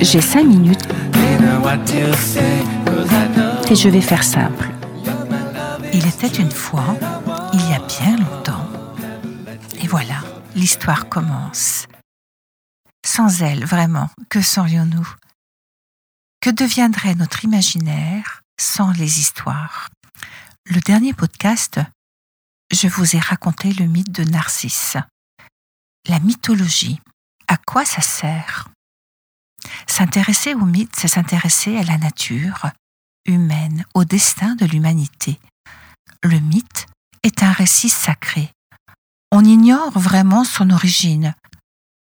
J'ai cinq minutes et je vais faire simple. Il était une fois, il y a bien longtemps, et voilà, l'histoire commence. Sans elle, vraiment, que serions-nous? Que deviendrait notre imaginaire sans les histoires? Le dernier podcast, je vous ai raconté le mythe de Narcisse. La mythologie, à quoi ça sert? S'intéresser au mythe, c'est s'intéresser à la nature humaine, au destin de l'humanité. Le mythe est un récit sacré. On ignore vraiment son origine,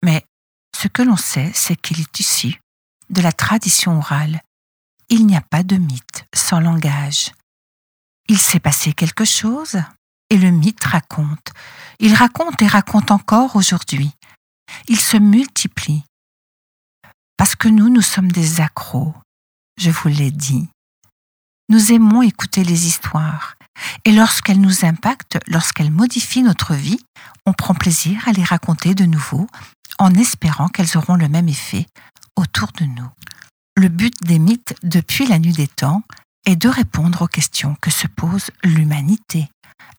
mais ce que l'on sait, c'est qu'il est issu de la tradition orale. Il n'y a pas de mythe sans langage. Il s'est passé quelque chose? Et le mythe raconte. Il raconte et raconte encore aujourd'hui. Il se multiplie. Parce que nous, nous sommes des accros, je vous l'ai dit. Nous aimons écouter les histoires. Et lorsqu'elles nous impactent, lorsqu'elles modifient notre vie, on prend plaisir à les raconter de nouveau en espérant qu'elles auront le même effet autour de nous. Le but des mythes depuis la nuit des temps est de répondre aux questions que se pose l'humanité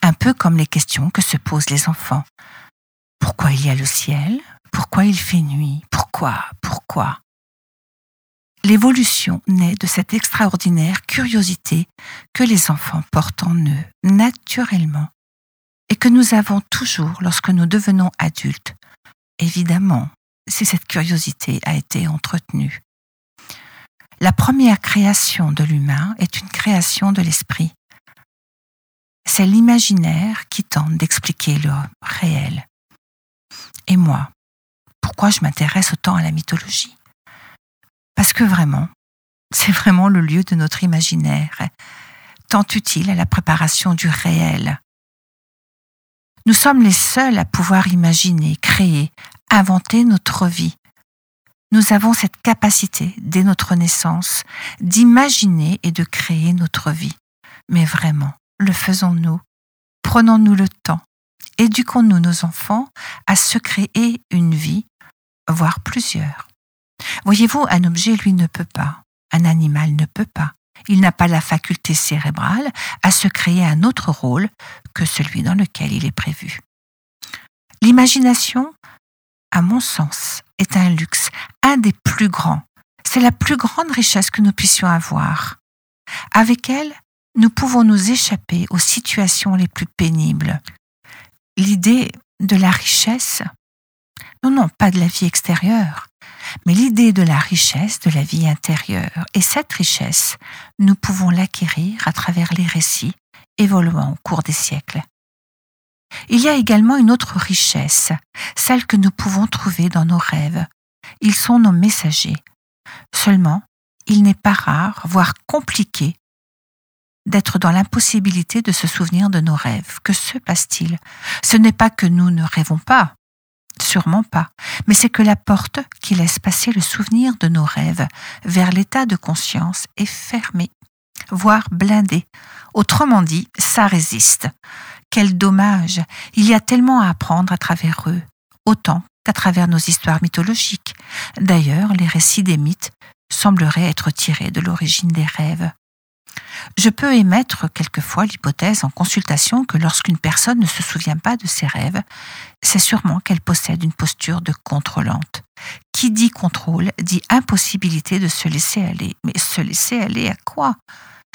un peu comme les questions que se posent les enfants. Pourquoi il y a le ciel? Pourquoi il fait nuit? Pourquoi? Pourquoi? L'évolution naît de cette extraordinaire curiosité que les enfants portent en eux naturellement et que nous avons toujours lorsque nous devenons adultes, évidemment, si cette curiosité a été entretenue. La première création de l'humain est une création de l'esprit c'est l'imaginaire qui tente d'expliquer le réel. Et moi, pourquoi je m'intéresse autant à la mythologie? Parce que vraiment, c'est vraiment le lieu de notre imaginaire, tant utile à la préparation du réel. Nous sommes les seuls à pouvoir imaginer, créer, inventer notre vie. Nous avons cette capacité, dès notre naissance, d'imaginer et de créer notre vie. Mais vraiment, le faisons-nous Prenons-nous le temps Éduquons-nous nos enfants à se créer une vie, voire plusieurs. Voyez-vous, un objet, lui, ne peut pas. Un animal ne peut pas. Il n'a pas la faculté cérébrale à se créer un autre rôle que celui dans lequel il est prévu. L'imagination, à mon sens, est un luxe, un des plus grands. C'est la plus grande richesse que nous puissions avoir. Avec elle, nous pouvons nous échapper aux situations les plus pénibles. L'idée de la richesse, non, non, pas de la vie extérieure, mais l'idée de la richesse de la vie intérieure. Et cette richesse, nous pouvons l'acquérir à travers les récits évoluant au cours des siècles. Il y a également une autre richesse, celle que nous pouvons trouver dans nos rêves. Ils sont nos messagers. Seulement, il n'est pas rare, voire compliqué, d'être dans l'impossibilité de se souvenir de nos rêves. Que se passe-t-il? Ce n'est pas que nous ne rêvons pas, sûrement pas, mais c'est que la porte qui laisse passer le souvenir de nos rêves vers l'état de conscience est fermée, voire blindée. Autrement dit, ça résiste. Quel dommage Il y a tellement à apprendre à travers eux, autant qu'à travers nos histoires mythologiques. D'ailleurs, les récits des mythes sembleraient être tirés de l'origine des rêves. Je peux émettre quelquefois l'hypothèse en consultation que lorsqu'une personne ne se souvient pas de ses rêves, c'est sûrement qu'elle possède une posture de contrôlante. Qui dit contrôle dit impossibilité de se laisser aller. Mais se laisser aller à quoi?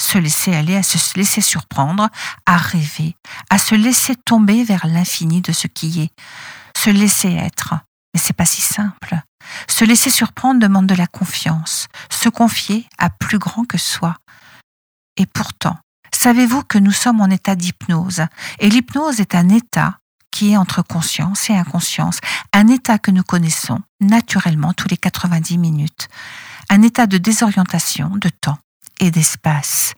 Se laisser aller à se laisser surprendre, à rêver, à se laisser tomber vers l'infini de ce qui est, se laisser être. Mais c'est pas si simple. Se laisser surprendre demande de la confiance, se confier à plus grand que soi, et pourtant, savez-vous que nous sommes en état d'hypnose? Et l'hypnose est un état qui est entre conscience et inconscience, un état que nous connaissons naturellement tous les 90 minutes, un état de désorientation de temps et d'espace,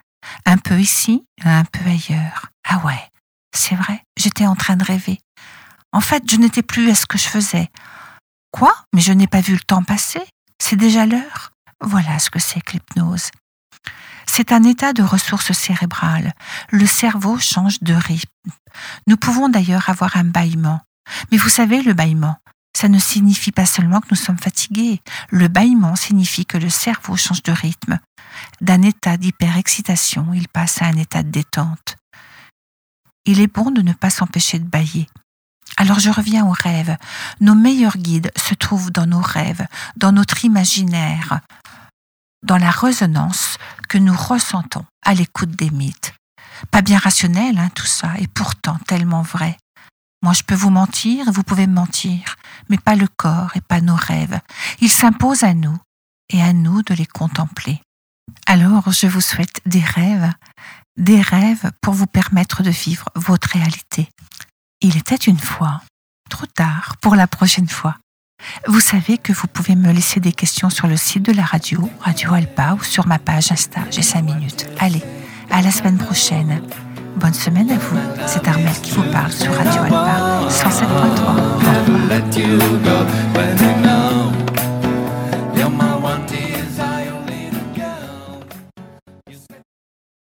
un peu ici, un peu ailleurs. Ah ouais, c'est vrai, j'étais en train de rêver. En fait, je n'étais plus à ce que je faisais. Quoi? Mais je n'ai pas vu le temps passer C'est déjà l'heure Voilà ce que c'est que l'hypnose. C'est un état de ressources cérébrales. Le cerveau change de rythme. Nous pouvons d'ailleurs avoir un bâillement, Mais vous savez, le bâillement, ça ne signifie pas seulement que nous sommes fatigués. Le bâillement signifie que le cerveau change de rythme. D'un état d'hyperexcitation, il passe à un état de détente. Il est bon de ne pas s'empêcher de bailler. Alors je reviens aux rêves. Nos meilleurs guides se trouvent dans nos rêves, dans notre imaginaire, dans la résonance que nous ressentons à l'écoute des mythes. Pas bien rationnel, hein, tout ça, et pourtant tellement vrai. Moi, je peux vous mentir, vous pouvez me mentir, mais pas le corps et pas nos rêves. Ils s'imposent à nous, et à nous de les contempler. Alors, je vous souhaite des rêves, des rêves pour vous permettre de vivre votre réalité. Il était une fois, trop tard pour la prochaine fois. Vous savez que vous pouvez me laisser des questions sur le site de la radio, Radio Alpa, ou sur ma page Insta, j'ai 5 minutes. Allez, à la semaine prochaine. Bonne semaine à vous. C'est Armel qui vous parle sur Radio Alpa 107.3. Au revoir.